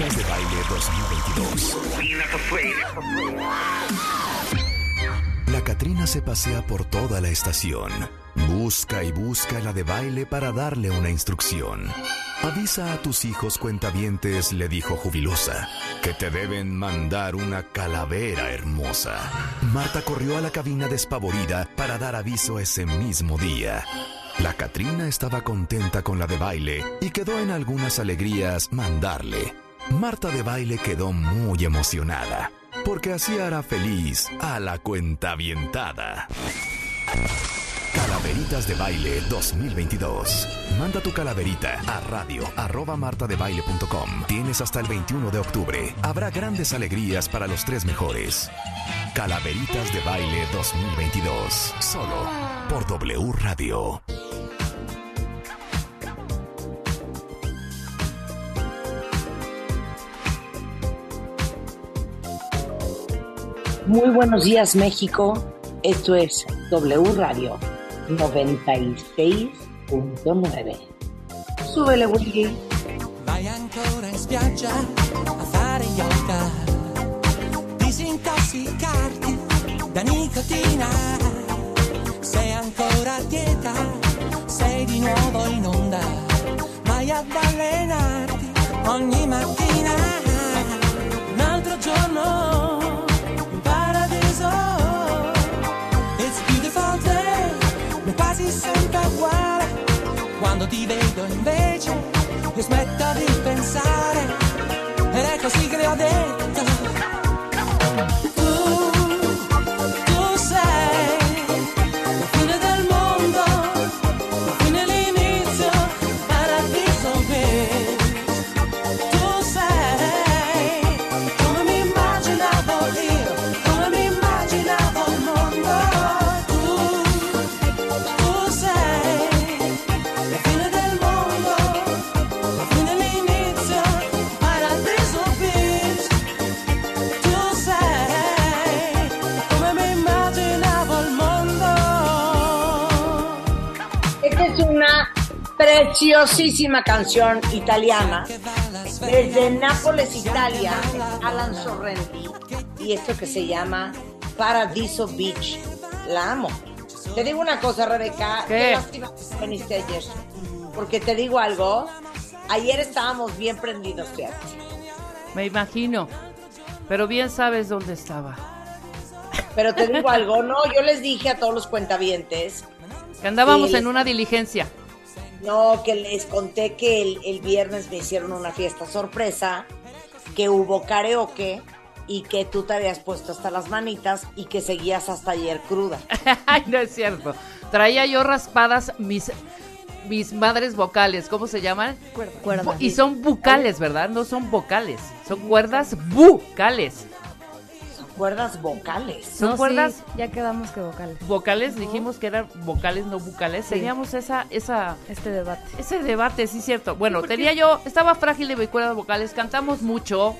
De Baile 2022. La Catrina se pasea por toda la estación. Busca y busca la de baile para darle una instrucción. Avisa a tus hijos cuentavientes, le dijo jubilosa, que te deben mandar una calavera hermosa. Marta corrió a la cabina despavorida para dar aviso ese mismo día. La Catrina estaba contenta con la de baile y quedó en algunas alegrías mandarle. Marta de baile quedó muy emocionada, porque así hará feliz a la cuentavientada. Calaveritas de Baile 2022. Manda tu calaverita a radio arroba martadebaile.com. Tienes hasta el 21 de octubre. Habrá grandes alegrías para los tres mejores. Calaveritas de Baile 2022. Solo por W Radio. Muy buenos días México, esto es W Radio 96.9. Súbele Willy. Vai ancora in spiaggia a fare yoga, disintossicarti da nicotina. Sei ancora a dieta, sei di nuovo in onda, vai ad allenarti ogni mattina. Un altro giorno ma quasi sempre uguale. Quando ti vedo invece, io smetto di pensare. Ed è così che le ho detto. Preciosísima canción italiana desde Nápoles, Italia, Alan Sorrenti y esto que se llama Paradiso Beach. La amo. Te digo una cosa, Rebeca. ¿Qué? lástima que viniste ayer. Porque te digo algo. Ayer estábamos bien prendidos, fíjate. Me imagino. Pero bien sabes dónde estaba. Pero te digo algo, no, yo les dije a todos los cuentavientes, Que andábamos Sí. en una diligencia. No, que les conté que el, el viernes me hicieron una fiesta sorpresa, que hubo karaoke y que tú te habías puesto hasta las manitas y que seguías hasta ayer cruda. Ay, no es cierto. Traía yo raspadas mis mis madres vocales, ¿cómo se llaman? Cuerdas. Y son bucales, ¿verdad? No son vocales, son cuerdas bucales. Cuerdas vocales. Son No, cuerdas sí, ya quedamos que vocales. vocales, dijimos que eran vocales, no bucales. Sí. Teníamos esa esa Este debate. ese debate, sí cierto. Bueno, tenía yo, estaba frágil de cuerdas vocales, cantamos mucho.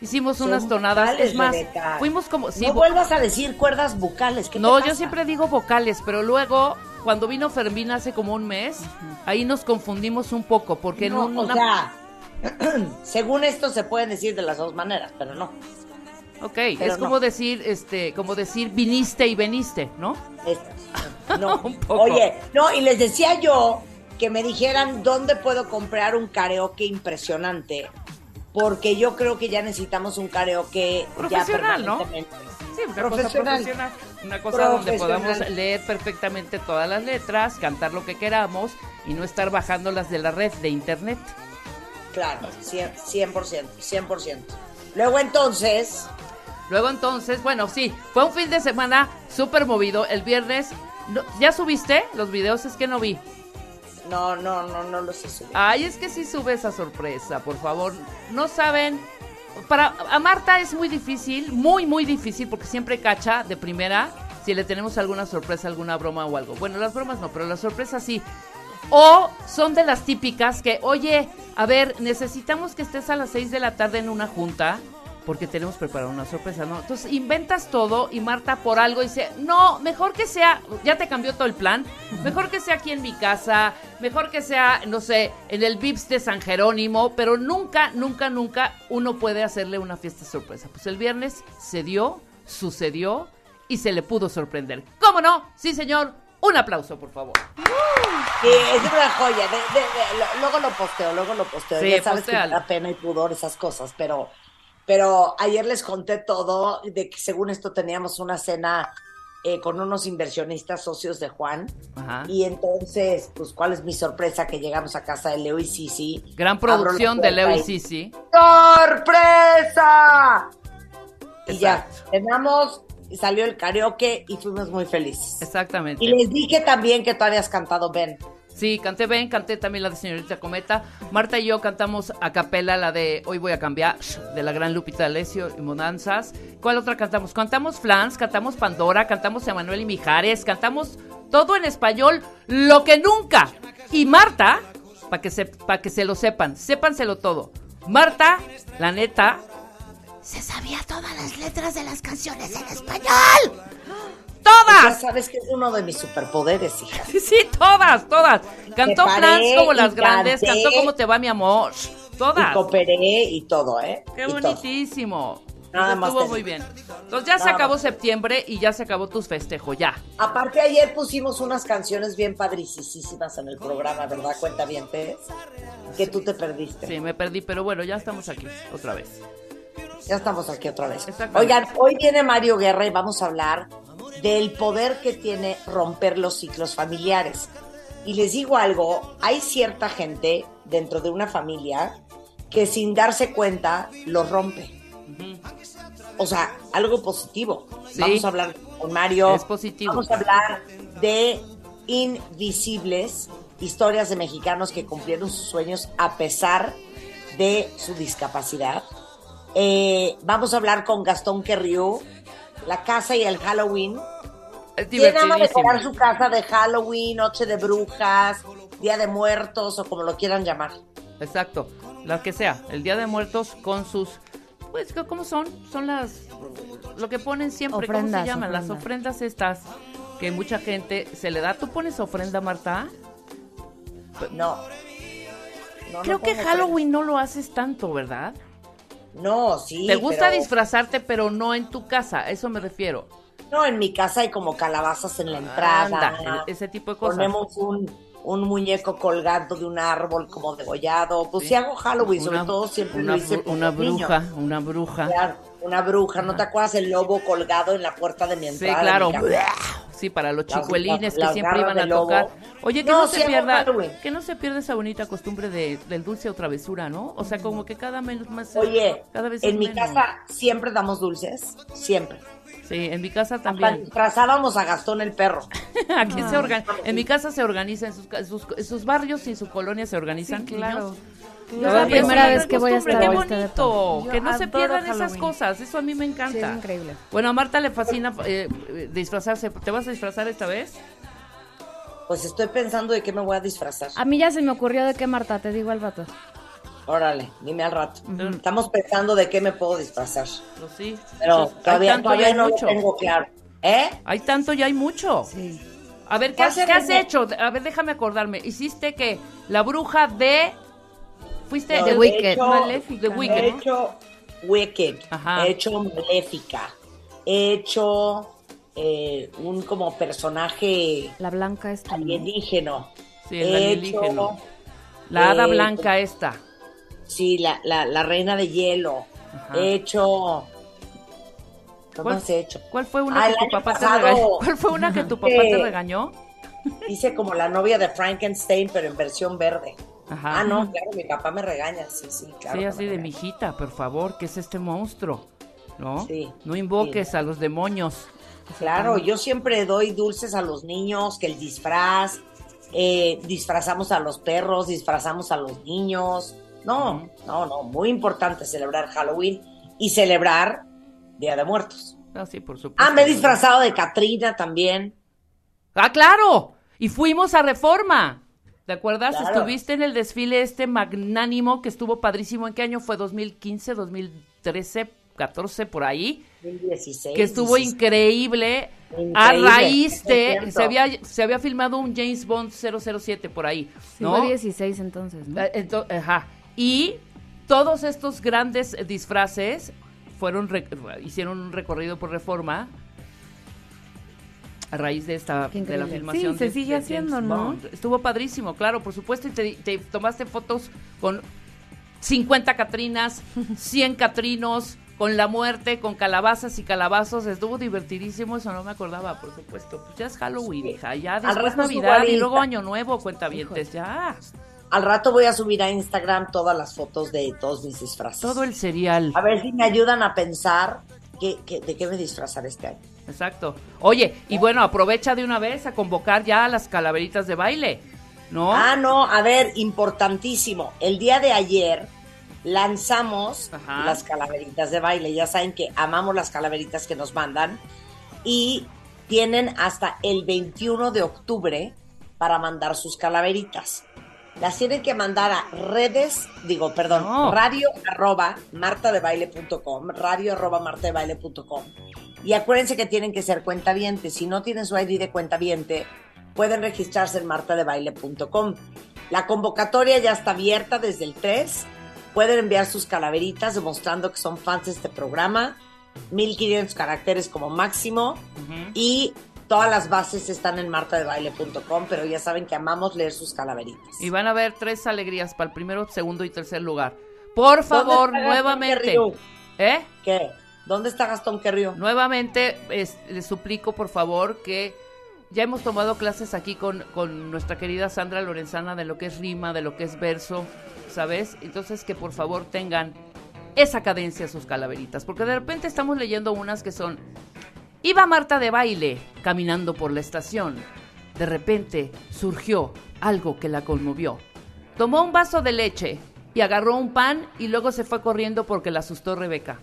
Hicimos Son unas tonadas, vocales, es más, Rebeca. fuimos como sí, no vuelvas a decir cuerdas bucales. ¿qué te No, yo siempre digo vocales, pero luego cuando vino Fermín hace como un mes, ahí nos confundimos un poco porque No, en o una sea, según esto se pueden decir de las dos maneras, pero no. Ok, pero es como no. decir este como decir viniste y veniste, ¿no? Es- no. Un poco. Oye, no, y les decía yo que me dijeran dónde puedo comprar un karaoke impresionante, porque yo creo que ya necesitamos un karaoke ya Profesional, ¿no? permanentemente. Sí, una cosa Profesional. una cosa donde podamos leer perfectamente todas las letras, cantar lo que queramos y no estar bajándolas de la red de internet. Claro, 100%, 100%, 100%. Luego entonces, Luego entonces, bueno, sí, fue un fin de semana súper movido. El viernes, ¿ya subiste los videos? Es que no vi. no, no, no, no lo sé subir. Ay, es que sí sube esa sorpresa, por favor. No saben. Para a Marta es muy difícil, muy, muy difícil, porque siempre cacha de primera si le tenemos alguna sorpresa, alguna broma o algo. Bueno, las bromas no, pero las sorpresas sí. O son de las típicas que, oye, a ver, necesitamos que estés a las 6 de la tarde en una junta porque tenemos preparado una sorpresa, ¿no? Entonces inventas todo y Marta por algo dice, no, mejor que sea, ya te cambió todo el plan, mejor que sea aquí en mi casa, mejor que sea, no sé, en el VIPS de San Jerónimo, pero nunca, nunca, nunca uno puede hacerle una fiesta sorpresa. Pues el viernes se dio, sucedió y se le pudo sorprender. ¿Cómo no? Sí, señor. Un aplauso, por favor. Sí, es una joya. de- de- de- lo- luego lo posteo, luego lo posteo. Sí, ya sabes que me da pena y pudor esas cosas, pero, pero ayer les conté todo de que según esto teníamos una cena eh, con unos inversionistas socios de Juan. Ajá. Y entonces, pues, ¿cuál es mi sorpresa? Que llegamos a casa de Leo y Sisi. Gran producción de Leo y Sisi. ¡Sorpresa! Y ya, cenamos, salió el karaoke y fuimos muy felices. Exactamente. Y les dije también que tú habías cantado Ben. Sí, canté Ben, canté también la de Señorita Cometa. Marta y yo cantamos a capela la de Hoy voy a cambiar, de la gran Lupita Alessio y Monanzas. ¿Cuál otra cantamos? Cantamos Flans, cantamos Pandora, cantamos Emanuel y Mijares, cantamos todo en español, lo que nunca. Y Marta, para que, se, pa' que se lo sepan, sépanselo todo. Marta, la neta, se sabía todas las letras de las canciones en español. Ya ¡Todas! sabes que es uno de mis superpoderes, hija. Sí, sí, todas, todas. Cantó Flans como y las grandes, canté. cantó como te va mi amor. Y Todas. cooperé y todo, ¿eh? Qué Y todo. bonitísimo. Nada más Estuvo te muy bien. Entonces ya se acabó más. septiembre y ya se acabó tus festejos, ya. Aparte, ayer pusimos unas canciones bien padricísimas en el programa, ¿verdad? Cuenta bien, Que tú te perdiste. Sí, me perdí, pero bueno, ya estamos aquí otra vez. Ya estamos aquí otra vez. Oigan, hoy viene Mario Guerra y vamos a hablar del poder que tiene romper los ciclos familiares. Y les digo algo, hay cierta gente dentro de una familia que sin darse cuenta los rompe. O sea, algo positivo. Sí. Vamos a hablar con Mario. Es positivo. Vamos a hablar de invisibles, historias de mexicanos que cumplieron sus sueños a pesar de su discapacidad. Eh, vamos a hablar con Gastón Querriu, la casa y el Halloween. Es ¿Quién ama decorar su casa de Halloween, Noche de Brujas, Día de Muertos o como lo quieran llamar? Exacto, la que sea. El Día de Muertos con sus... Pues, ¿cómo son? Son las... Lo que ponen siempre, ¿cómo Ofrendas, se llaman? Las ofrendas. estas que mucha gente se le da. ¿Tú pones ofrenda, Marta? No. No, Creo no que Halloween no lo haces tanto, ¿verdad? No, sí. Te gusta pero- disfrazarte, pero no en tu casa, a eso me refiero. No, en mi casa hay como calabazas en la entrada. Anda, ese tipo de cosas. Ponemos un, un muñeco colgando de un árbol como degollado. Pues si hago Halloween, sobre Una- todo siempre una, lo hice una bruja, una bruja. Claro, una bruja. ¿No te acuerdas el lobo colgado en la puerta de mi Sí, entrada? de claro. Sí, para los chicuelines que siempre iban a tocar. Oye, que No, se pierda, Halloween. que no se pierda esa bonita costumbre de, del dulce o travesura, ¿no? O sea, como que cada menos más. Oye, cada vez en mi menos. casa siempre damos dulces. Siempre. Sí, en mi casa también. disfrazábamos a Gastón el perro. Aquí se organiza. En mi casa se organiza, en sus, sus, barrios y en su colonia se organizan. claro. niños. Es Todavía la primera es vez que voy a estar Qué bonito, que no se pierdan esas cosas. Eso a mí me Sí, encanta. es increíble. Bueno, a Marta le fascina eh, disfrazarse. ¿Te vas a disfrazar esta vez? Pues estoy pensando de qué me voy a disfrazar. A mí ya se me ocurrió de qué, Marta, te digo al rato. Órale, dime al rato. Estamos pensando de qué me puedo disfrazar. Pues sí. Pero todavía, todavía hay no lo mucho. tengo claro. ¿Eh? Hay tanto y hay mucho. Sí. A ver, ¿qué, ¿Cuál has, qué hecho? A ver, déjame acordarme. Hiciste que la bruja de... Fuiste... No, The he Wicked. hecho- Maléfica. The Wicked, He hecho Wicked. Ajá. He hecho Maléfica. He hecho eh, un como personaje La blanca esta. ¿no? alienígeno. Sí, el He alienígeno. hecho, La hada eh, blanca esta. Sí, la, la, la reina de hielo. Ajá. He hecho. ¿Qué ¿Cuál- he hecho? ¿Cuál fue una Ah, que tu papá te pasado. regañó? ¿Cuál fue una que tu papá te Eh, regañó? Hice como la novia de Frankenstein, pero en versión verde. Ajá. Ah, no, claro, mi papá me regaña. Sí, sí, claro. Sí, así de regaña. mijita, por favor, ¿qué es este monstruo? ¿No? Sí, No invoques a los demonios. Claro, yo siempre doy dulces a los niños, que el disfraz, eh, disfrazamos a los perros, disfrazamos a los niños. No, no, no, muy importante celebrar Halloween y celebrar Día de Muertos. Ah, sí, por supuesto. Ah, me he disfrazado de Catrina también. ¡Ah, claro! Y fuimos a Reforma. ¿Te acuerdas? Claro. Estuviste en el desfile este magnánimo que estuvo padrísimo. ¿En qué año fue? ¿2015, 2013? 2014 por ahí, 2016. que estuvo 16. increíble, a Increíble, raíz de 100%. se había se había filmado un James Bond 007 por ahí, Sí, ¿no? fue 16 entonces, ¿no? Eh, ento- ajá. Y todos estos grandes disfraces fueron hicieron un recorrido por Reforma a raíz de esta de la filmación. Sí, se de- sigue de James haciendo, ¿no? Bond. Estuvo padrísimo, claro, por supuesto, y te, te tomaste fotos con 50 Catrinas, 100 Catrinos, con la muerte, con calabazas y calabazos. Estuvo divertidísimo, eso no me acordaba, por supuesto. Pues ya es Halloween, hija, ya después Navidad al y luego. Año Nuevo, cuentavientes, ya. Al rato voy a subir a Instagram todas las fotos de todos mis disfraces. Todo el cereal. A ver si me ayudan a pensar qué- qué- de qué me disfrazar este año. Exacto. Oye, y bueno, aprovecha de una vez a convocar ya a las calaveritas de baile, ¿no? Ah, no, a ver, importantísimo. El día de ayer lanzamos Ajá. las calaveritas de baile. Ya saben que amamos las calaveritas que nos mandan. Y tienen hasta el 21 de octubre para mandar sus calaveritas. Las tienen que mandar a redes, digo, perdón, No. radio arroba martadebaile.com, radio arroba martadebaile.com. Y acuérdense que tienen que ser cuentavientes. Si no tienen su ID de cuentaviente, pueden registrarse en martadebaile.com. La convocatoria ya está abierta desde el 3. Pueden enviar sus calaveritas demostrando que son fans de este programa. 1500 caracteres como máximo. Y todas las bases están en martadebaile.com, pero ya saben que amamos leer sus calaveritas. Y van a haber tres alegrías para el primero, segundo y tercer lugar. Por favor, ¿Dónde está Gastón nuevamente. ¿Eh? ¿Qué? ¿Dónde está Gastón Querrío? Nuevamente, es- les suplico, por favor, que ya hemos tomado clases aquí con, con nuestra querida Sandra Lorenzana de lo que es rima, de lo que es verso, ¿sabes? Entonces, que por favor tengan esa cadencia sus calaveritas, porque de repente estamos leyendo unas que son, iba Marta de baile caminando por la estación, de repente surgió algo que la conmovió. Tomó un vaso de leche y agarró un pan y luego se fue corriendo porque la asustó Rebeca.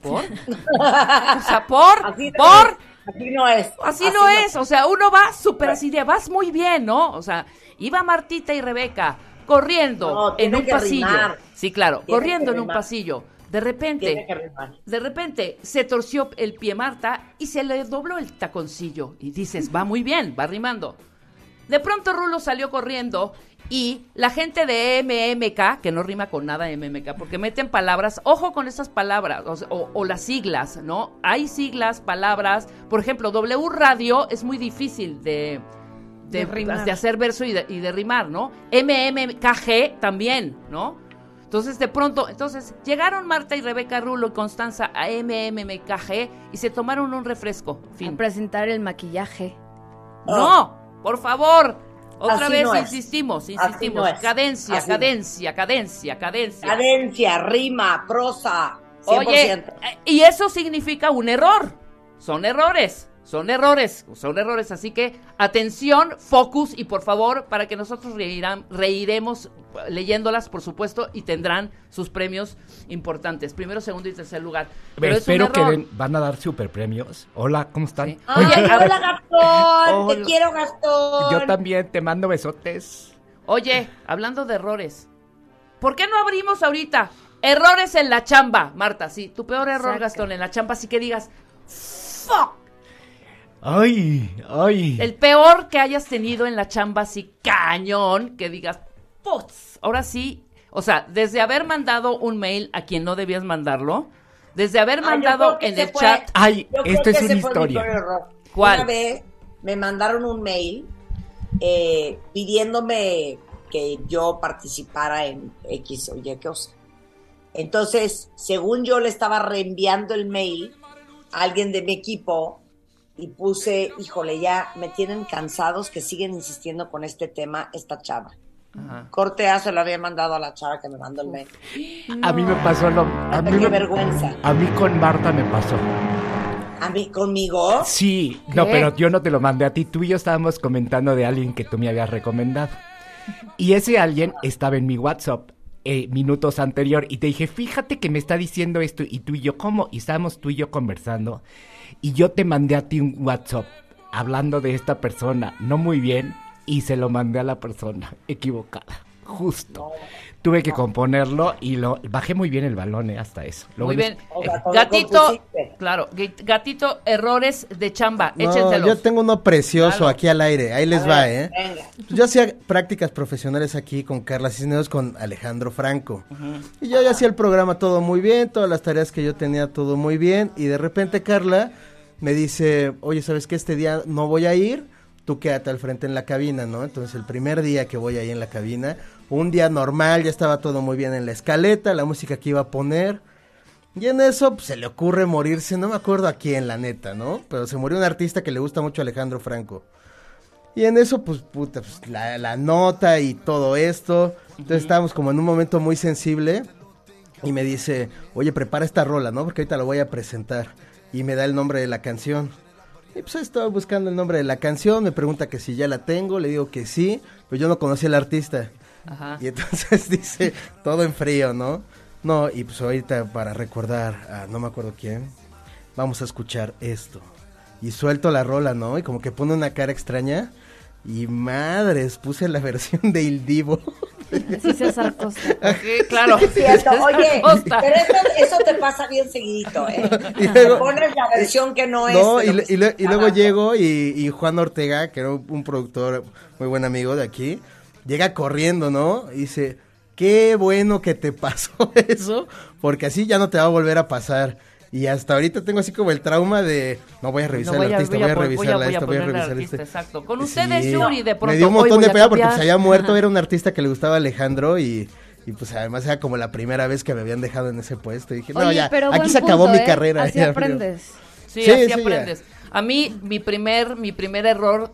¿Por? O sea, por, Así no por, es, Así no es. así no es. O sea, uno va súper así de, vas muy bien, ¿no? O sea, iba Martita y Rebeca corriendo No, en un pasillo. rimar. Sí, claro, Tiene corriendo en un pasillo. De repente, de repente se torció el pie Marta y se le dobló el taconcillo. Y dices, va muy bien, va rimando. De pronto Rulo salió corriendo y la gente de MMK, que no rima con nada MMK, porque meten palabras, ojo con esas palabras, o, o- o las siglas, ¿no? Hay siglas, palabras, por ejemplo, W Radio es muy difícil de, de, De rimar. de hacer verso y de, y de rimar, ¿no? MMKG también, ¿no? Entonces, de pronto, entonces, llegaron Marta y Rebeca Rulo y Constanza a MMKG y se tomaron un refresco. A Fin. presentar el maquillaje. No, por favor. Otra Así vez no insistimos, insistimos. no. Cadencia, Así cadencia, cadencia, cadencia. Cadencia, rima, prosa. 100%. Oye, eh, y eso significa un error. Son errores, son errores, son errores. Así que atención, focus y por favor, para que nosotros reirán- reiremos leyéndolas, por supuesto, y tendrán sus premios importantes. Primero, segundo y tercer lugar. Pero es Espero que den- van a dar super premios. Hola, ¿cómo están? Sí. Ay, Oye, hola Gastón, te quiero Gastón. Yo también te mando besotes. Oye, hablando de errores, ¿por qué no abrimos ahorita? Errores en la chamba, Marta, sí, tu peor error, Saca. Gastón, en la chamba, así que digas, fuck, Ay, ay. el peor que hayas tenido en la chamba, así cañón, que digas, putz, ahora sí, o sea, desde haber mandado un mail a quien no debías mandarlo, desde haber Ah, mandado en el fue- chat, Ay, esto es una historia. ¿Cuál? Una vez me mandaron un mail eh, pidiéndome que yo participara en X o Y cosa. Entonces, según yo le estaba reenviando el mail a alguien de mi equipo y puse, híjole, ya me tienen cansados que siguen insistiendo con este tema, esta chava. Ajá. Corte A se lo había mandado a la chava que me mandó el mail. A mí me pasó lo. A mí, Qué me- vergüenza. a mí con Marta me pasó. A mí, conmigo. Sí, no, pero yo no te lo mandé a ti. Tú y yo estábamos comentando de alguien que tú me habías recomendado. Y ese alguien estaba en mi WhatsApp eh, minutos anterior y te dije, fíjate que me está diciendo esto y tú y yo, ¿cómo? Y estábamos tú y yo conversando y yo te mandé a ti un WhatsApp hablando de esta persona, no muy bien, y se lo mandé a la persona equivocada, justo. Tuve que componerlo y lo bajé muy bien el balón eh, hasta eso. Lo Muy bien. Todo Gatito, claro, gatito, errores de chamba, No, échenselos. yo tengo uno precioso Claro. aquí al aire. Ahí les A va, ver, ¿eh? Venga. Yo hacía prácticas profesionales aquí con Carla Cisneros, con Alejandro Franco. Y yo ya hacía el programa todo muy bien, todas las tareas que yo tenía todo muy bien. Y de repente Carla me dice, oye, ¿sabes qué? Este día no voy a ir, tú quédate al frente en la cabina, ¿no? Entonces el primer día que voy ahí en la cabina, un día normal, ya estaba todo muy bien en la escaleta, la música que iba a poner. Y en eso pues, se le ocurre morirse, no me acuerdo a quién, la neta, ¿no? Pero se murió un artista que le gusta mucho a Alejandro Franco. Y en eso, pues, puta, pues, la, la nota y todo esto. Entonces estábamos como en un momento muy sensible. Y me dice, oye, prepara esta rola, ¿no? Porque ahorita la voy a presentar. Y me da el nombre de la canción. Y pues estaba buscando el nombre de la canción. Me pregunta que si ya la tengo. Le digo que sí. Pero yo no conocía al artista. Ajá. Y entonces dice, todo en frío, ¿no? No, y pues ahorita para recordar a no me acuerdo quién, vamos a escuchar esto. Y suelto la rola, ¿no? Y como que pone una cara extraña. Y madres, puse la versión de Il Divo. Sí, César Costa. Sí, claro. Es cierto. Oye, Costa. pero eso, eso te pasa bien seguidito, ¿eh? Y Te luego- pones la versión que no es. No, y, y le- y luego llego y, y Juan Ortega, que era un productor muy buen amigo de aquí, llega corriendo, ¿no? Y dice, qué bueno que te pasó eso, porque así ya no te va a volver a pasar. Y hasta ahorita tengo así como el trauma de, no voy a revisar No, el artista, voy a, voy a- esto, voy a poner al revisar artista, este. Exacto. Con Sí. ustedes, Yuri, de pronto. Me dio un montón voy de a pena porque se había muerto, era un artista que le gustaba a Alejandro y, y pues además era como la primera vez que me habían dejado en ese puesto. Y dije, no, Oye, ya, pero aquí se acabó mi ¿eh? carrera. Así ya, aprendes. Sí, Sí, así sí, ya. aprendes. A mí, mi primer, mi primer error,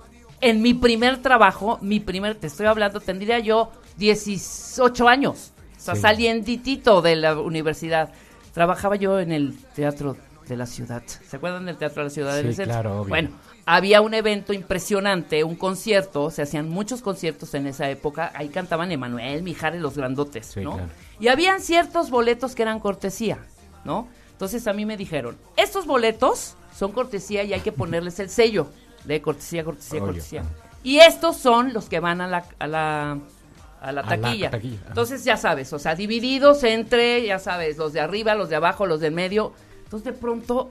en mi primer trabajo, mi primer, te estoy hablando, tendría yo 18 años. O sea, Sí. salienditito de la universidad. Trabajaba yo en el teatro de la ciudad. ¿Se acuerdan del teatro de la ciudad? Sí, del claro, obvio. Bueno, había un evento impresionante, un concierto, se hacían muchos conciertos en esa época. Ahí cantaban Emanuel, Mijares, los grandotes, Sí, ¿no? claro. Y habían ciertos boletos que eran cortesía, ¿no? Entonces a mí me dijeron, estos boletos son cortesía y hay que ponerles el sello de cortesía, cortesía, Obvio, cortesía. Y estos son los que van a la, a la, a la A la taquilla. Entonces ya sabes, o sea, divididos entre, ya sabes, los de arriba, los de abajo, los del medio. Entonces de pronto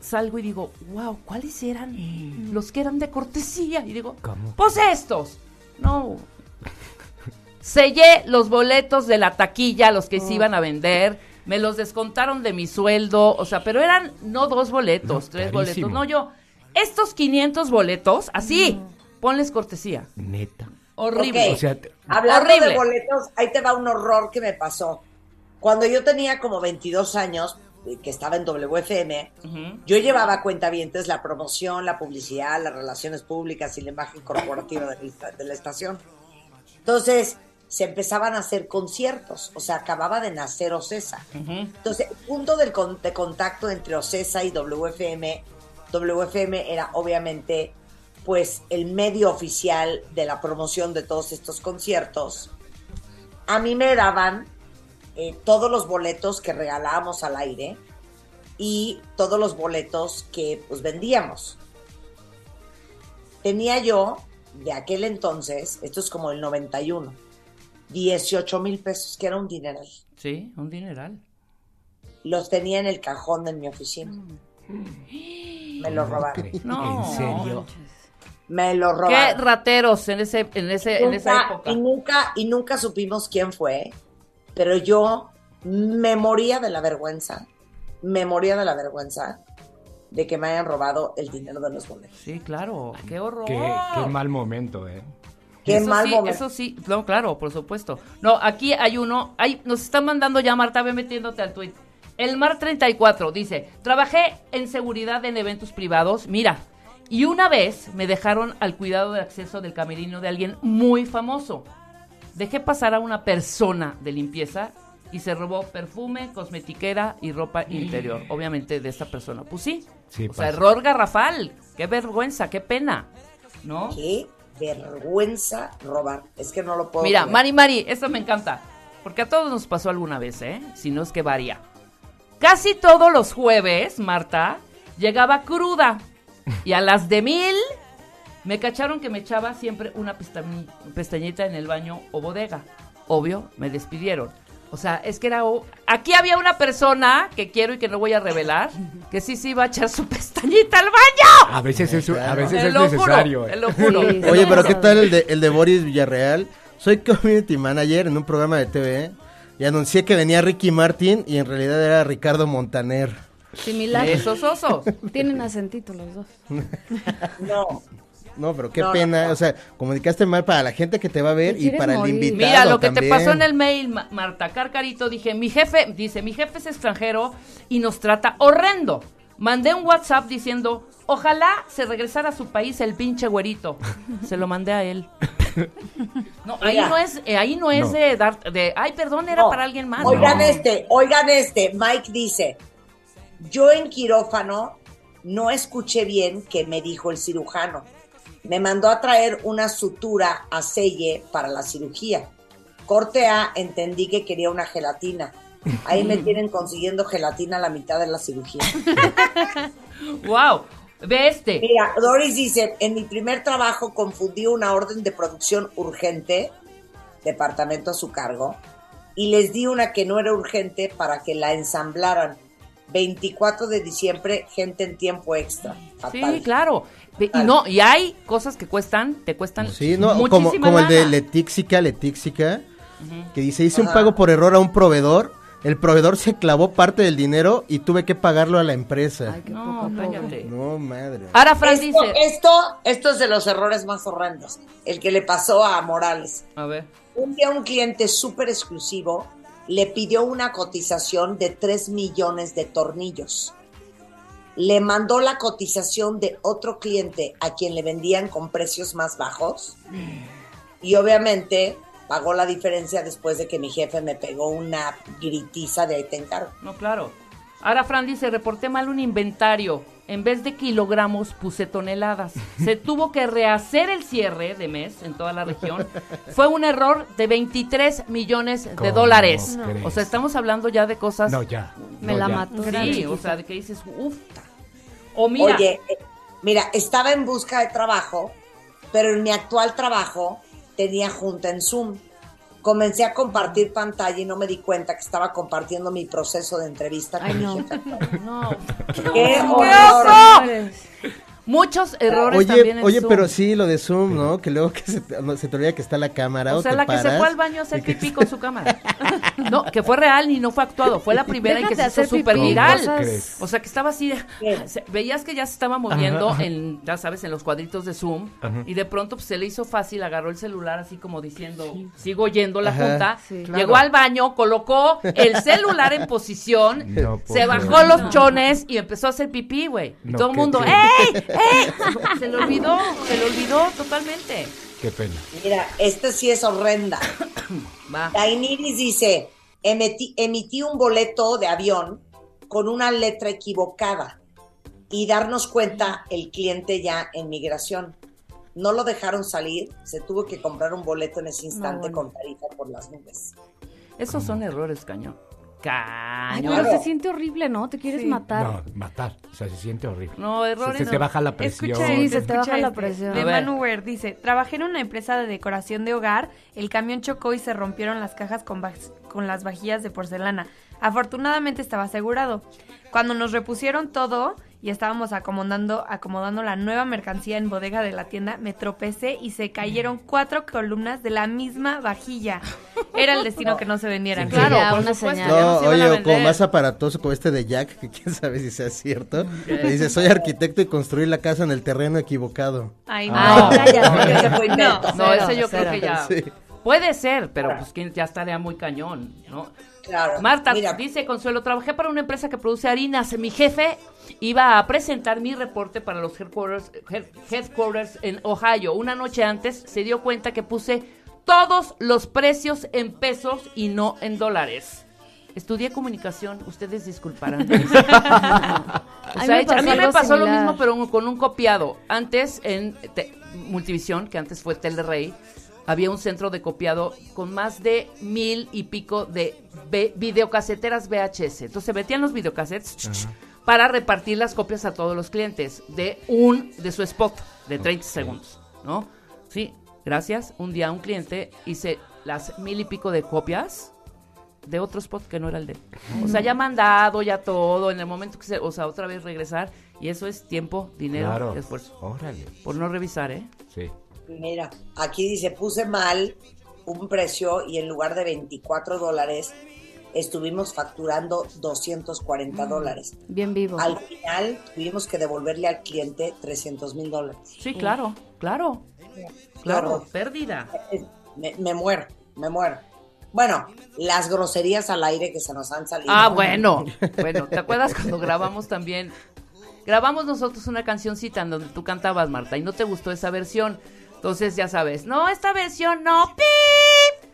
salgo y digo, wow, ¿cuáles eran los que eran de cortesía? Y digo, ¿Cómo? pues estos. No. Sellé los boletos de la taquilla, los que se iban a vender. Me los descontaron de mi sueldo. O sea, pero eran no dos boletos, No, tres carísimo. boletos. No, yo. Estos 500 boletos, así, ponles cortesía. Neta. Horrible. Ok. O sea, te- Hablando Horrible. de boletos, ahí te va un horror que me pasó. Cuando yo tenía como 22 años, eh, que estaba en WFM, Ujú. yo llevaba a cuentavientes la promoción, la publicidad, las relaciones públicas y la imagen corporativa de la, de la estación. Entonces, se empezaban a hacer conciertos, o sea, acababa de nacer Ocesa. Entonces, el punto del con- de contacto entre Ocesa y WFM, WFM era obviamente pues el medio oficial de la promoción de todos estos conciertos. A mí me daban eh, todos los boletos que regalábamos al aire y todos los boletos que pues vendíamos. Tenía yo, de aquel entonces, esto es como el 91, 18 mil pesos, que era un dineral Sí, un dineral. los tenía en el cajón de mi oficina. Me lo robaron. No. ¿En serio? Me lo Qué robaron. rateros en ese, en ese, en esa Nunca- época. y nunca y nunca supimos quién fue, pero yo me moría de la vergüenza, me moría de la vergüenza de que me hayan robado el dinero de los boletos. Sí, claro. Qué horror. Qué, qué mal momento, ¿eh? Qué eso mal sí, momento. Eso sí, no, claro, por supuesto. No, aquí hay uno, hay, nos están mandando ya, Marta, ve metiéndote al tweet. El Mar 34 dice, trabajé en seguridad en eventos privados, mira, y una vez me dejaron al cuidado de acceso del camerino de alguien muy famoso. Dejé pasar a una persona de limpieza y se robó perfume, cosmetiquera y ropa interior, obviamente de esta persona. Pues sí, Sí, o sea, error garrafal, qué vergüenza, qué pena, ¿no? Qué vergüenza robar. Es que no lo puedo Mira, creer. Mari Mari, esto me encanta. Porque a todos nos pasó alguna vez, ¿eh? Si no es que varía. Casi todos los jueves, Marta, llegaba cruda. Y a las de mil, me cacharon que me echaba siempre una pestañi- pestañita en el baño o bodega. obvio, me despidieron. O sea, es que era... o- Aquí había una persona que quiero y que no voy a revelar, que sí se iba a echar su pestañita al baño. A veces es, a veces Te es lo necesario. juro, eh. te lo juro. Sí, sí. Oye, pero ¿qué tal el de, el de Boris Villarreal? Soy community manager en un programa de TV y anuncié que venía Ricky Martin y en realidad era Ricardo Montaner. Similar. Esos osos. Tienen acentito los dos. No. No, pero qué No, pena, no. o sea, comunicaste mal para la gente que te va a ver y para el morir. invitado Mira, lo que te pasó en el mail, Ma- Marta Carcarito, dije, mi jefe, dice, mi jefe es extranjero y nos trata horrendo. Mandé un WhatsApp diciendo, ojalá se regresara a su país el pinche güerito. Se lo mandé a él. No, ahí no es, eh, ahí no es No. de dar, de, ay, perdón, era No. para alguien más. Oigan No. este, oigan este. Mike dice, yo en quirófano no escuché bien que me dijo el cirujano. Me mandó a traer una sutura a selle para la cirugía. Corte A, entendí que quería una gelatina. Ahí me tienen consiguiendo gelatina a la mitad de la cirugía. Wow, ve este. Mira, Doris dice, en mi primer trabajo confundí una orden de producción urgente, departamento a su cargo, y les di una que no era urgente para que la ensamblaran. 24 de diciembre, gente en tiempo extra. Fatal. Sí, claro. Y no, y hay cosas que cuestan, te cuestan Sí, no, como, muchísima como el de. Letíxica, Letíxica, que dice, hice un pago por error a un proveedor, el proveedor se clavó parte del dinero y tuve que pagarlo a la empresa. Ay, qué No. No, madre. Ahora Fran Esto, dice, esto, esto es de los errores más horrendos. El que le pasó a Morales. a ver, Un día un cliente súper exclusivo le pidió una cotización de 3 millones de tornillos. Le mandó la cotización de otro cliente a quien le vendían con precios más bajos. Y obviamente pagó la diferencia después de que mi jefe me pegó una gritiza de ahí te encargo. no, claro. Ahora Fran dice, reporté mal un inventario. En vez de kilogramos puse toneladas. Se tuvo que rehacer el cierre de mes en toda la región. Fue un error de 23 millones de ¿Cómo dólares. O sea, estamos hablando ya de cosas... No, ya. Me no, la ya. mató. Sí, o sea, de que dices, uff. O mira, Oye, eh, mira, estaba en busca de trabajo, pero en mi actual trabajo tenía junta en Zoom. Comencé a compartir pantalla y no me di cuenta que estaba compartiendo mi proceso de entrevista con Ay, mi no. jefe. no. ¡Qué horror! Muchos errores Oye, también en oye, Zoom. pero sí, lo de Zoom, ¿no? Que luego que se te, no, se te olvida que está la cámara o, O sea, te la que se fue al baño a hacer pipí con su cámara. No, que fue real y no fue actuado. Fue la primera en que se hizo súper viral. cosas-? O sea, que estaba así. de- ¿Qué? se- veías que ya se estaba moviendo Ajá. en, ya sabes, en los cuadritos de Zoom. Ajá. Y de pronto pues, se le hizo fácil, agarró el celular así como diciendo, sigo yendo la Ajá. junta. Sí. Llegó Claro. al baño, colocó el celular en posición, No se bajó los chones y empezó a hacer pipí, güey. Todo el mundo. ¡ey! ¡Ey! Se le olvidó, se le olvidó totalmente. Qué pena. Mira, esta sí es horrenda. Va. Dainiris dice, emití, emití un boleto de avión con una letra equivocada y darnos cuenta el cliente ya en migración. No lo dejaron salir, se tuvo que comprar un boleto en ese instante bueno. con tarifa por las nubes. Esos son errores, cañón. Ay, pero se siente horrible, ¿no? Te quieres Sí. matar. No, matar. O sea, se siente horrible. No, errores. Se, se te baja la presión. Escucha, Sí, se te baja la presión. De A ver. Manu Weir dice, trabajé en una empresa de decoración de hogar, el camión chocó y se rompieron las cajas con las vajillas de porcelana. Afortunadamente estaba asegurado. Cuando nos repusieron todo y estábamos acomodando, acomodando la nueva mercancía en bodega de la tienda, me tropecé y se cayeron cuatro columnas de la misma vajilla. Era el destino que no se vendieran. Sí, por una supuesto, señal. No, oye, como más aparatoso como este de Jack, que quién sabe si sea cierto. Le dice, soy arquitecto y construí la casa en el terreno equivocado. Ay, no. Ah. No. No, Cero, ese yo cero. creo que ya. Sí. Puede ser, pero pues que ya estaría muy cañón, ¿no? Claro. Marta Mira, dice Consuelo, trabajé para una empresa que produce harinas. Mi jefe iba a presentar mi reporte para los headquarters, head- headquarters en Ohio. Una noche antes se dio cuenta que puse todos los precios en pesos y no en dólares. Estudié comunicación, ustedes disculparán. O A mí sea, me a pasó mí me pasó lo mismo, pero con un copiado. Antes en te- Multivisión, que antes fue Telerrey, había un centro de copiado con más de mil y pico de videocaseteras VHS. Entonces se metían los videocassettes para repartir las copias a todos los clientes de un de su spot de 30 segundos, ¿no? Sí, gracias. Un día un cliente hice las mil y pico de copias de otro spot que no era el de. O sea, ya mandado, ya todo, en el momento que se, o sea, otra vez regresar, y eso es tiempo, dinero Claro. esfuerzo. Órale. Por no revisar, ¿eh? Sí. Mira, aquí dice, puse mal un precio y en lugar de 24 dólares estuvimos facturando 240 dólares. Bien vivo. Al final tuvimos que devolverle al cliente 300 mil dólares. Sí, claro, claro. Claro, Claro. pérdida. Me, me muero, me muero. Bueno, las groserías al aire que se nos han salido. Ah, bueno. Bueno, ¿te acuerdas cuando grabamos también? Grabamos nosotros una cancioncita en donde tú cantabas, Marta, y no te gustó esa versión. Entonces, ya sabes, no, esta versión no, ¡pip!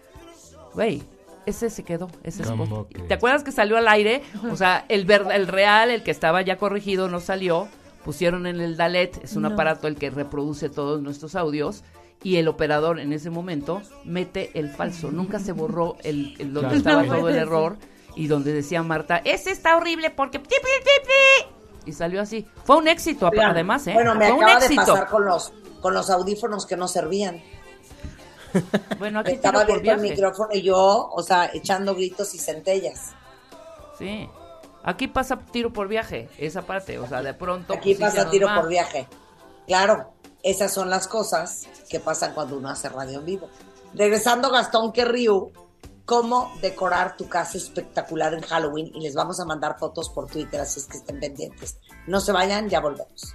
Güey, ese se quedó, ese ¿Cómo spot. que? ¿Te acuerdas que salió al aire? O sea, el, ver- el real, el que estaba ya corregido, no salió. Pusieron en el Dalet, es un aparato el que reproduce todos nuestros audios. Y el operador en ese momento mete el falso. Nunca se borró el, el donde Claro. estaba No todo el error y donde decía Marta, ese está horrible porque... pi, pi, pi, pi". Y salió así. Fue un éxito, además, ¿eh? Bueno, me Fue un acaba de éxito. pasar con los, con los audífonos que no servían. Bueno, aquí Estaba abierto el micrófono y yo, o sea, echando gritos y centellas. Sí. Aquí pasa tiro por viaje, esa parte. O sea, de pronto... Aquí pues, pasa tiro por viaje. Claro, esas son las cosas que pasan cuando uno hace radio en vivo. Regresando, Gastón Querriu, cómo decorar tu casa espectacular en Halloween y les vamos a mandar fotos por Twitter, así es que estén pendientes. No se vayan, ya volvemos.